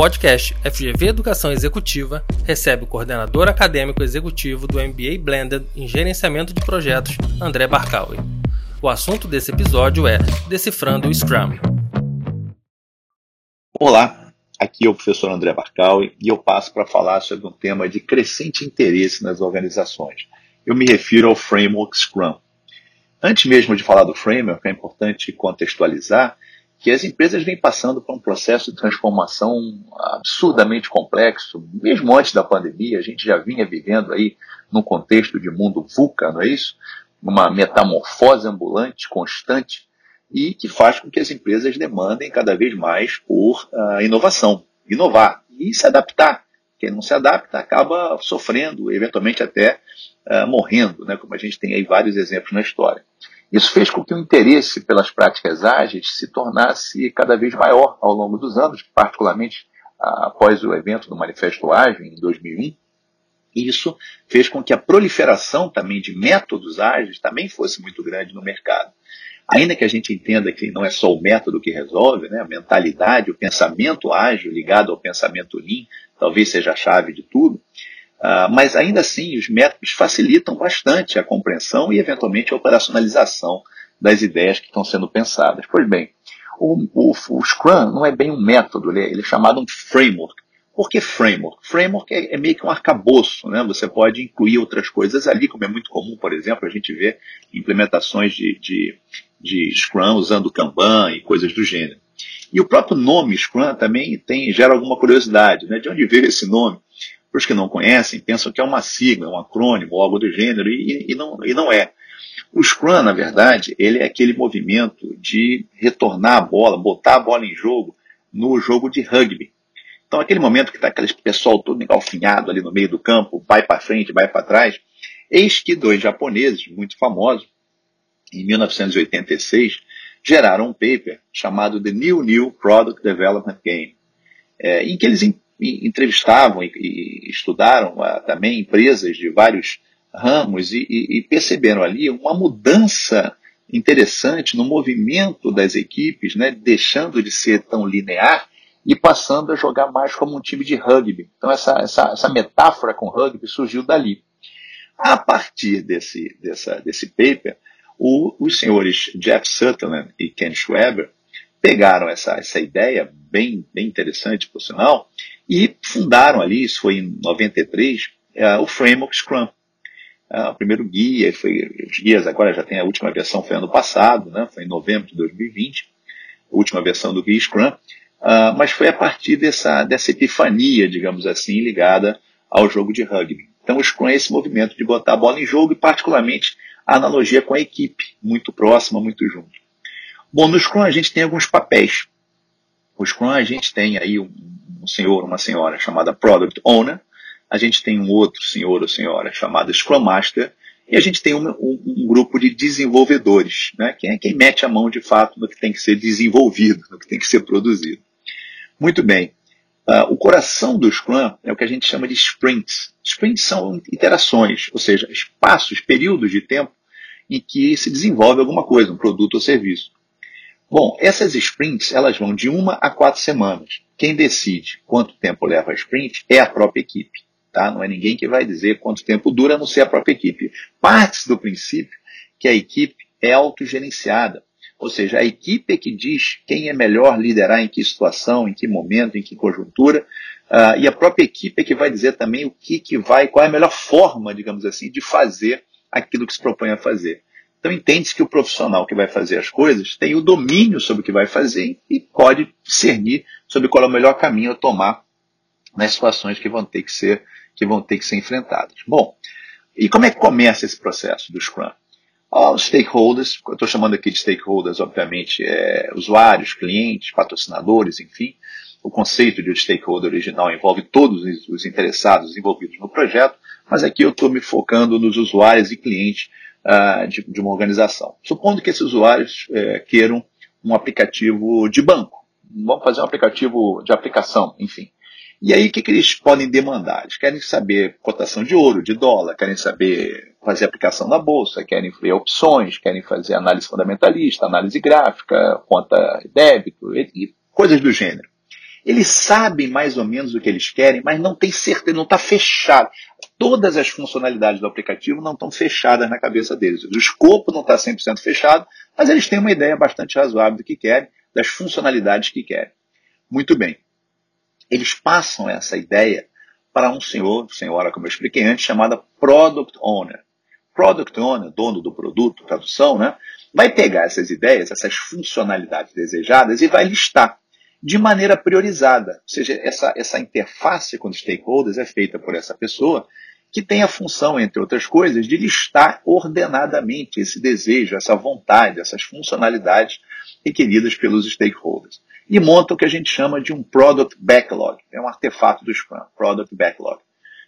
podcast FGV Educação Executiva recebe o coordenador acadêmico executivo do MBA Blended em Gerenciamento de Projetos, André Barcaui. O assunto desse episódio é Decifrando o Scrum. Olá, aqui é o professor André Barcaui e eu passo para falar sobre um tema de crescente interesse nas organizações. Eu me refiro ao Framework Scrum. Antes mesmo de falar do framework, é importante contextualizar que as empresas vêm passando por um processo de transformação absurdamente complexo, mesmo antes da pandemia, a gente já vinha vivendo aí num contexto de mundo VUCA, não é isso? Uma metamorfose ambulante, constante, e que faz com que as empresas demandem cada vez mais por uh, inovação, inovar e se adaptar. Quem não se adapta acaba sofrendo, eventualmente até uh, morrendo, né? como a gente tem aí vários exemplos na história. Isso fez com que o interesse pelas práticas ágeis se tornasse cada vez maior ao longo dos anos, particularmente após o evento do Manifesto Ágil, em 2001. E isso fez com que a proliferação também de métodos ágeis também fosse muito grande no mercado. Ainda que a gente entenda que não é só o método que resolve, né? a mentalidade, o pensamento ágil ligado ao pensamento lean, talvez seja a chave de tudo, Uh, mas ainda assim, os métodos facilitam bastante a compreensão e, eventualmente, a operacionalização das ideias que estão sendo pensadas. Pois bem, o, o, o Scrum não é bem um método, ele é, ele é, chamado um framework. Por que framework? Framework é, é, meio que um arcabouço, né? você pode incluir outras coisas ali, como é muito comum, por exemplo, a gente vê implementações de, de, de Scrum usando Kanban e coisas do gênero. E o próprio nome Scrum também tem, gera alguma curiosidade, né? de onde veio esse nome? Para os que não conhecem, pensam que é uma sigla, um acrônimo, algo do gênero, e, e, não, e não é. O Scrum, na verdade, ele é aquele movimento de retornar a bola, botar a bola em jogo no jogo de rugby. Então, aquele momento que está aquele pessoal todo engalfinhado ali no meio do campo, vai para frente, vai para trás, eis que dois japoneses muito famosos, em 1986, geraram um paper chamado The New New Product Development Game, é, em que eles entrevistavam e, e estudaram uh, também empresas de vários ramos e, e, e, perceberam ali uma mudança interessante no movimento das equipes, né, deixando de ser tão linear e passando a jogar mais como um time de rugby. Então essa, essa, essa metáfora com rugby surgiu dali. A partir desse, dessa, desse paper, o, os senhores Jeff Sutherland e Ken Schweber pegaram essa, essa ideia, bem, bem interessante por sinal, e fundaram ali, isso foi em 93, é, o Framework Scrum. É, o primeiro guia, foi, os guias agora já tem a última versão, foi ano passado, né, foi em novembro de 2020, a última versão do guia Scrum, uh, mas foi a partir dessa, dessa epifania, digamos assim, ligada ao jogo de rugby. Então o Scrum é esse movimento de botar a bola em jogo e particularmente a analogia com a equipe, muito próxima, muito junto. Bom, no Scrum a gente tem alguns papéis. O Scrum a gente tem aí um, um senhor, uma senhora chamada Product Owner, a gente tem um outro senhor ou senhora chamada Scrum Master, e a gente tem um, um, um, grupo de desenvolvedores, né? quem é quem mete a mão de fato no que tem que ser desenvolvido, no que tem que ser produzido. Muito bem. Uh, o coração do Scrum é o que a gente chama de sprints. Sprints são interações, ou seja, espaços, períodos de tempo em que se desenvolve alguma coisa, um produto ou serviço. Bom, essas sprints elas vão de uma a quatro semanas. Quem decide quanto tempo leva a sprint é a própria equipe. Tá? Não é ninguém que vai dizer quanto tempo dura, a não ser a própria equipe. Parte do princípio que a equipe é autogerenciada. Ou seja, a equipe é que diz quem é melhor liderar em que situação, em que momento, em que conjuntura, uh, e a própria equipe é que vai dizer também o que, que vai, qual é a melhor forma, digamos assim, de fazer aquilo que se propõe a fazer. Então entende-se que o profissional que vai fazer as coisas tem o domínio sobre o que vai fazer e pode discernir sobre qual é o melhor caminho a tomar nas situações que vão ter que ser, que vão ter que ser enfrentadas. Bom, e como é que começa esse processo do Scrum? Os stakeholders, eu estou chamando aqui de stakeholders, obviamente, é, usuários, clientes, patrocinadores, enfim. O conceito de stakeholder original envolve todos os interessados envolvidos no projeto, mas aqui eu estou me focando nos usuários e clientes uh, de, de, uma organização. Supondo que esses usuários uh, queiram um aplicativo de banco, vamos fazer um aplicativo de aplicação, enfim. E aí, o que, que eles podem demandar? Eles querem saber cotação de ouro, de dólar, querem saber fazer aplicação na bolsa, querem ver opções, querem fazer análise fundamentalista, análise gráfica, conta débito e, e coisas do gênero. Eles sabem mais ou menos o que eles querem, mas não tem certeza, não está fechado. Todas as funcionalidades do aplicativo não estão fechadas na cabeça deles. O escopo não está 100% fechado, mas eles têm uma ideia bastante razoável do que querem, das funcionalidades que querem. Muito bem. Eles passam essa ideia para um senhor, senhora, como eu expliquei antes, chamada Product Owner. Product Owner, dono do produto, tradução, né? Vai pegar essas ideias, essas funcionalidades desejadas e vai listar de maneira priorizada. Ou seja, essa, essa interface com os stakeholders é feita por essa pessoa que tem a função, entre outras coisas, de listar ordenadamente esse desejo, essa vontade, essas funcionalidades requeridas pelos stakeholders. E monta o que a gente chama de um Product Backlog. É um artefato do Scrum, Product Backlog.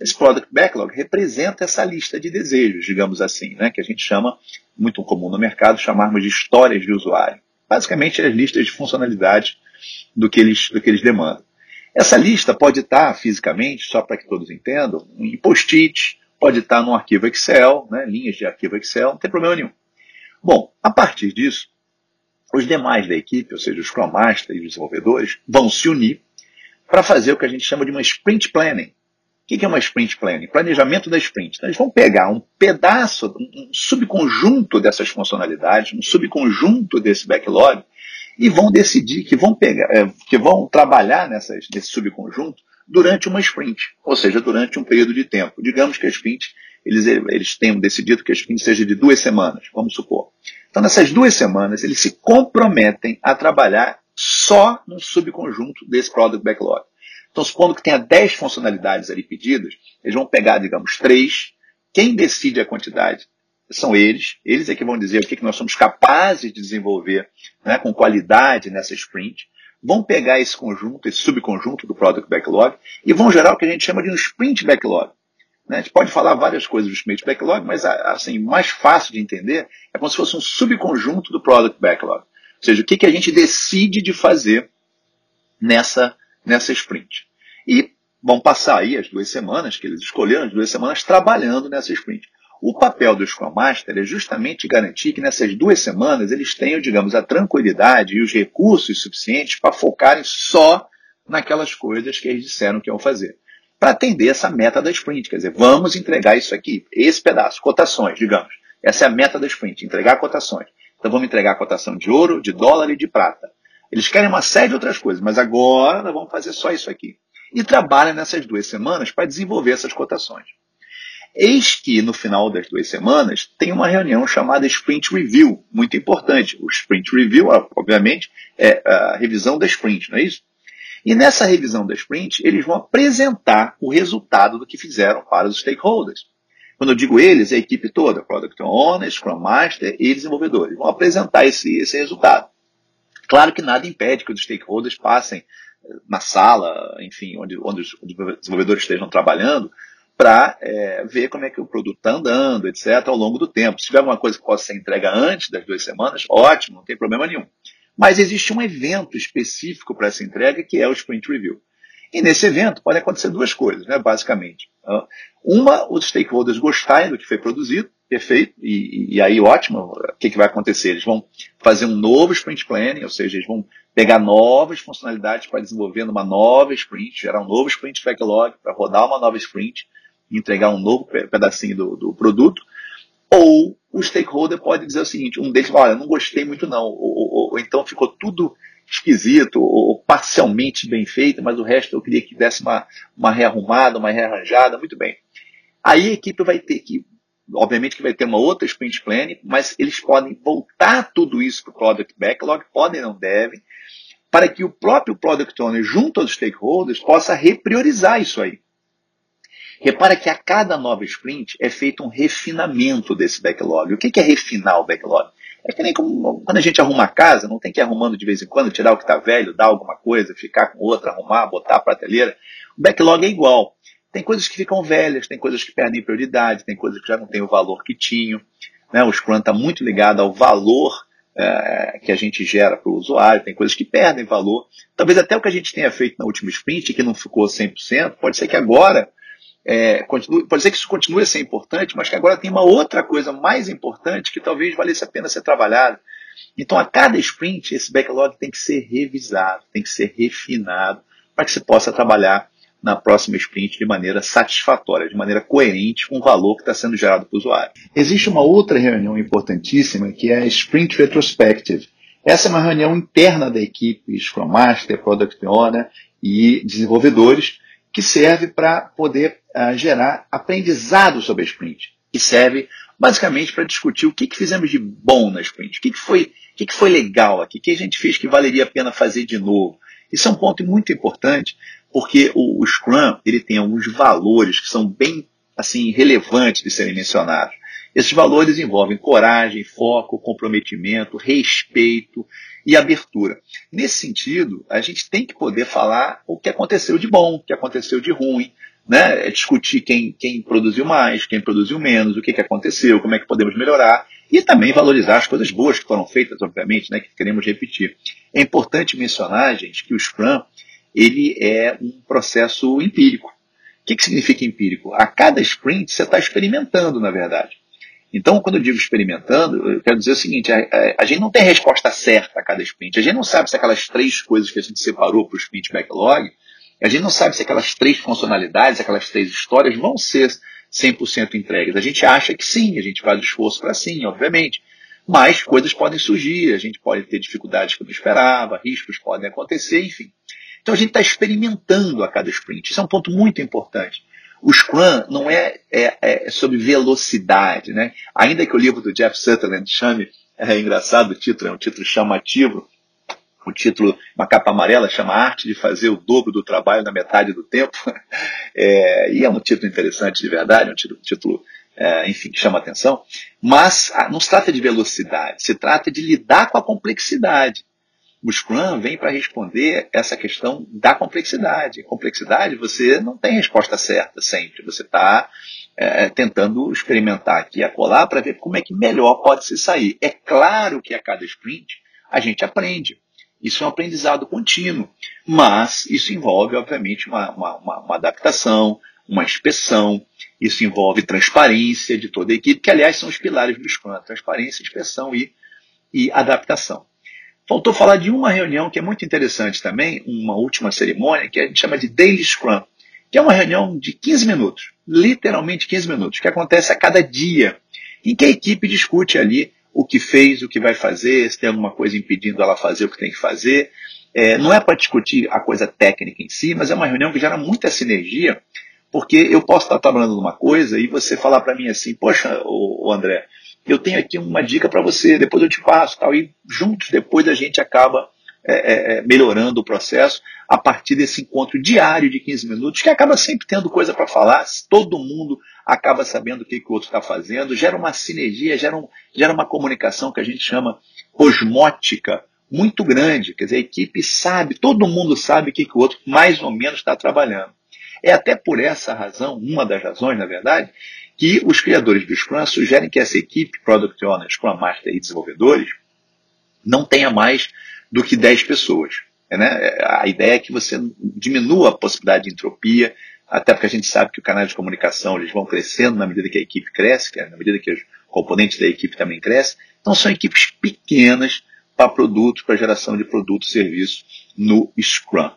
Esse Product Backlog representa essa lista de desejos, digamos assim, né, que a gente chama, muito comum no mercado, chamarmos de histórias de usuário. Basicamente, as listas de funcionalidades do que eles, do que eles demandam. Essa lista pode estar fisicamente, só para que todos entendam, em post-it, pode estar num arquivo Excel, né, linhas de arquivo Excel, não tem problema nenhum. Bom, a partir disso, os demais da equipe, ou seja, os Scrum Master e os desenvolvedores, vão se unir para fazer o que a gente chama de uma sprint planning. O que é uma sprint planning? Planejamento da sprint. Então, eles vão pegar um pedaço, um subconjunto dessas funcionalidades, um subconjunto desse backlog, e vão decidir que vão pegar, é, que vão trabalhar nessas, nesse subconjunto durante uma sprint, ou seja, durante um período de tempo. Digamos que a sprint, eles, eles tenham decidido que a sprint seja de duas semanas, vamos supor. Então, nessas duas semanas, eles se comprometem a trabalhar só no subconjunto desse Product Backlog. Então, supondo que tenha 10 funcionalidades ali pedidas, eles vão pegar, digamos, três. Quem decide a quantidade são eles. Eles é que vão dizer o que, que nós somos capazes de desenvolver né, com qualidade nessa sprint. Vão pegar esse conjunto, esse subconjunto do Product Backlog e vão gerar o que a gente chama de um Sprint Backlog. Né? A gente pode falar várias coisas do Sprint Backlog, mas assim, mais fácil de entender é como se fosse um subconjunto do Product Backlog. Ou seja, o que, que a gente decide de fazer nessa, nessa sprint. E vão passar aí as duas semanas, que eles escolheram, as duas semanas, trabalhando nessa sprint. O papel do Scrum Master é justamente garantir que nessas duas semanas eles tenham, digamos, a tranquilidade e os recursos suficientes para focarem só naquelas coisas que eles disseram que iam fazer. Para atender essa meta da sprint, quer dizer, vamos entregar isso aqui, esse pedaço, cotações, digamos. Essa é a meta da sprint, entregar cotações. Então vamos entregar a cotação de ouro, de dólar e de prata. Eles querem uma série de outras coisas, mas agora nós vamos fazer só isso aqui. E trabalham nessas duas semanas para desenvolver essas cotações. Eis que no final das duas semanas tem uma reunião chamada Sprint Review, muito importante. O Sprint Review, obviamente, é a revisão da sprint, não é isso? E nessa revisão da sprint, eles vão apresentar o resultado do que fizeram para os stakeholders. Quando eu digo eles, é a equipe toda, Product Owner, Scrum Master e desenvolvedores. Vão apresentar esse, esse resultado. Claro que nada impede que os stakeholders passem na sala, enfim, onde, onde os desenvolvedores estejam trabalhando, para é, ver como é que o produto está andando, etc., ao longo do tempo. Se tiver alguma coisa que possa ser entregue antes das duas semanas, ótimo, não tem problema nenhum. Mas existe um evento específico para essa entrega que é o Sprint Review. E nesse evento pode acontecer duas coisas, né, basicamente. Uma, os stakeholders gostarem do que foi produzido, perfeito, e, e aí ótimo, o que, que vai acontecer? Eles vão fazer um novo sprint planning, ou seja, eles vão pegar novas funcionalidades para desenvolver uma nova sprint, gerar um novo sprint backlog para rodar uma nova sprint, entregar um novo pedacinho do, do produto, ou o stakeholder pode dizer o seguinte, um deles, olha, não gostei muito não, ou, ou, ou então ficou tudo esquisito, ou parcialmente bem feito, mas o resto eu queria que desse uma, uma rearrumada, uma rearranjada, muito bem. Aí a equipe vai ter que, obviamente que vai ter uma outra sprint planning, mas eles podem voltar tudo isso para o Product Backlog, podem não devem, para que o próprio Product Owner, junto aos stakeholders, possa repriorizar isso aí. Repara que a cada nova sprint é feito um refinamento desse backlog. O que é refinar o backlog? É que nem como, quando a gente arruma a casa, não tem que ir arrumando de vez em quando, tirar o que está velho, dar alguma coisa, ficar com outra, arrumar, botar a prateleira. O backlog é igual. Tem coisas que ficam velhas, tem coisas que perdem prioridade, tem coisas que já não têm o valor que tinham. Né? O Scrum está muito ligado ao valor é, que a gente gera para o usuário, tem coisas que perdem valor. Talvez até o que a gente tenha feito na última sprint, que não ficou 100%, pode ser que agora é, continue, pode ser que isso continue a ser importante, mas que agora tem uma outra coisa mais importante que talvez valesse a pena ser trabalhada. Então, a cada sprint, esse backlog tem que ser revisado, tem que ser refinado, para que você possa trabalhar na próxima sprint de maneira satisfatória, de maneira coerente com o valor que está sendo gerado para o usuário. Existe uma outra reunião importantíssima que é a Sprint Retrospective. Essa é uma reunião interna da equipe Scrum Master, Product Owner e desenvolvedores que serve para poder uh, gerar aprendizado sobre a sprint. E serve basicamente para discutir o que, que fizemos de bom na sprint, o que, que, foi, o que, que foi legal aqui, o que a gente fez que valeria a pena fazer de novo. Isso é um ponto muito importante, porque o, o Scrum ele tem alguns valores que são bem assim relevantes de serem mencionados. Esses valores envolvem coragem, foco, comprometimento, respeito e abertura. Nesse sentido, a gente tem que poder falar o que aconteceu de bom, o que aconteceu de ruim, né? É discutir quem, quem produziu mais, quem produziu menos, o que, que aconteceu, como é que podemos melhorar e também valorizar as coisas boas que foram feitas, obviamente, né, que queremos repetir. É importante mencionar, gente, que o Scrum ele é um processo empírico. O que, que significa empírico? A cada sprint você está experimentando, na verdade. Então, quando eu digo experimentando, eu quero dizer o seguinte: a, a, a, gente não tem resposta certa a cada sprint. A gente não sabe se aquelas três coisas que a gente separou para o sprint backlog, a gente não sabe se aquelas três funcionalidades, aquelas três histórias vão ser 100% entregues. A gente acha que sim, a gente faz esforço para sim, obviamente. Mas coisas podem surgir, a gente pode ter dificuldades que não esperava, riscos podem acontecer, enfim. Então a gente está experimentando a cada sprint. Isso é um ponto muito importante. O Scrum não é, é, é, sobre velocidade, né? Ainda que o livro do Jeff Sutherland chame, é engraçado o título, é um título chamativo, o título, uma capa amarela, chama Arte de Fazer o Dobro do Trabalho na Metade do Tempo. É, e é um título interessante de verdade, um título, título é, enfim, que chama atenção. Mas ah, não se trata de velocidade, se trata de lidar com a complexidade. O Scrum vem para responder essa questão da complexidade. Complexidade, você não tem resposta certa sempre. Você está é, tentando experimentar aqui e acolá para ver como é que melhor pode se sair. É claro que a cada sprint a gente aprende. Isso é um aprendizado contínuo. Mas isso envolve, obviamente, uma, uma, uma, uma adaptação, uma inspeção. Isso envolve transparência de toda a equipe, que, aliás, são os pilares do Scrum: transparência, inspeção e, e adaptação. Faltou falar de uma reunião que é muito interessante também, uma última cerimônia, que a gente chama de Daily Scrum, que é uma reunião de 15 minutos, literalmente 15 minutos, que acontece a cada dia, em que a equipe discute ali o que fez, o que vai fazer, se tem alguma coisa impedindo ela fazer o que tem que fazer. É, não é para discutir a coisa técnica em si, mas é uma reunião que gera muita sinergia, porque eu posso estar trabalhando numa coisa e você falar para mim assim, poxa, o André, eu tenho aqui uma dica para você, depois eu te passo, tal, e juntos depois a gente acaba é, é, é, melhorando o processo a partir desse encontro diário de 15 minutos, que acaba sempre tendo coisa para falar, todo mundo acaba sabendo o que, que o outro está fazendo, gera uma sinergia, gera, um, gera uma comunicação que a gente chama osmótica muito grande, quer dizer, a equipe sabe, todo mundo sabe o que, que o outro mais ou menos está trabalhando. É até por essa razão, uma das razões, na verdade, que os criadores do Scrum sugerem que essa equipe, Product Owner, Scrum Master e desenvolvedores, não tenha mais do que 10 pessoas. Né? A ideia é que você diminua a possibilidade de entropia, até porque a gente sabe que o canal de comunicação eles vão crescendo na medida que a equipe cresce, é na medida que os componentes da equipe também crescem. Então são equipes pequenas para produtos, para geração de produtos e serviços no Scrum.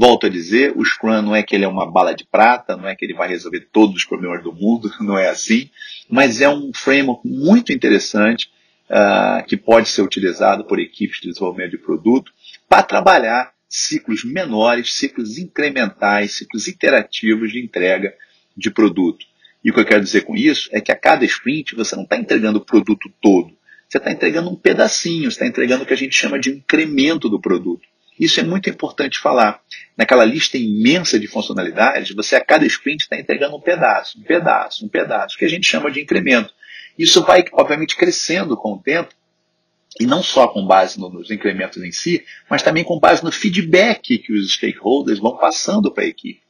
Volto a dizer, o Scrum não é que ele é uma bala de prata, não é que ele vai resolver todos os problemas do mundo, não é assim, mas é um framework muito interessante uh, que pode ser utilizado por equipes de desenvolvimento de produto para trabalhar ciclos menores, ciclos incrementais, ciclos iterativos de entrega de produto. E o que eu quero dizer com isso é que a cada sprint você não está entregando o produto todo, você está entregando um pedacinho, você está entregando o que a gente chama de incremento do produto. Isso é muito importante falar. Naquela lista imensa de funcionalidades, você a cada sprint está entregando um pedaço, um pedaço, um pedaço, que a gente chama de incremento. Isso vai, obviamente, crescendo com o tempo, e não só com base nos incrementos em si, mas também com base no feedback que os stakeholders vão passando para a equipe.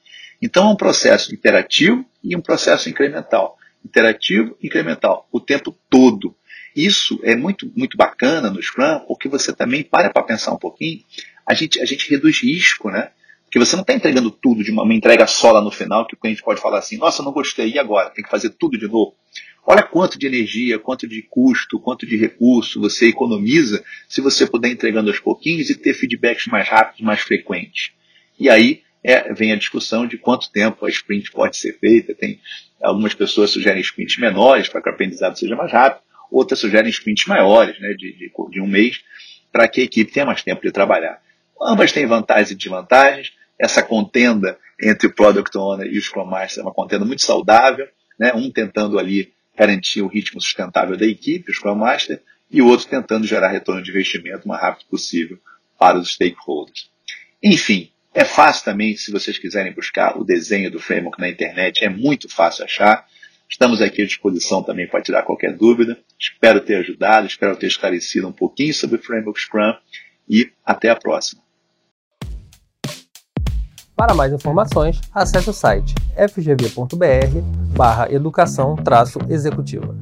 Então é um processo interativo e um processo incremental. Interativo e incremental, o tempo todo. Isso é muito, muito bacana no Scrum, porque você também para para pensar um pouquinho a gente, a gente reduz risco, né? Porque você não está entregando tudo de uma, uma, entrega só lá no final, que o cliente pode falar assim, nossa, não gostei, e agora? Tem que fazer tudo de novo. Olha quanto de energia, quanto de custo, quanto de recurso você economiza se você puder entregando aos pouquinhos e ter feedbacks mais rápidos, mais frequentes. E aí é, vem a discussão de quanto tempo a sprint pode ser feita. Tem algumas pessoas sugerem sprints menores para que o aprendizado seja mais rápido, outras sugerem sprints maiores, né, de, de, de um mês, para que a equipe tenha mais tempo de trabalhar. Ambas têm vantagens e desvantagens. Essa contenda entre o Product Owner e o Scrum Master é uma contenda muito saudável, né? um tentando ali garantir o ritmo sustentável da equipe, o Scrum Master, e o outro tentando gerar retorno de investimento o mais rápido possível para os stakeholders. Enfim, é fácil também, se vocês quiserem buscar o desenho do framework na internet, é muito fácil achar. Estamos aqui à disposição também para tirar qualquer dúvida. Espero ter ajudado, espero ter esclarecido um pouquinho sobre o framework Scrum e até a próxima. Para mais informações, acesse o site fgv.br barra educação executiva.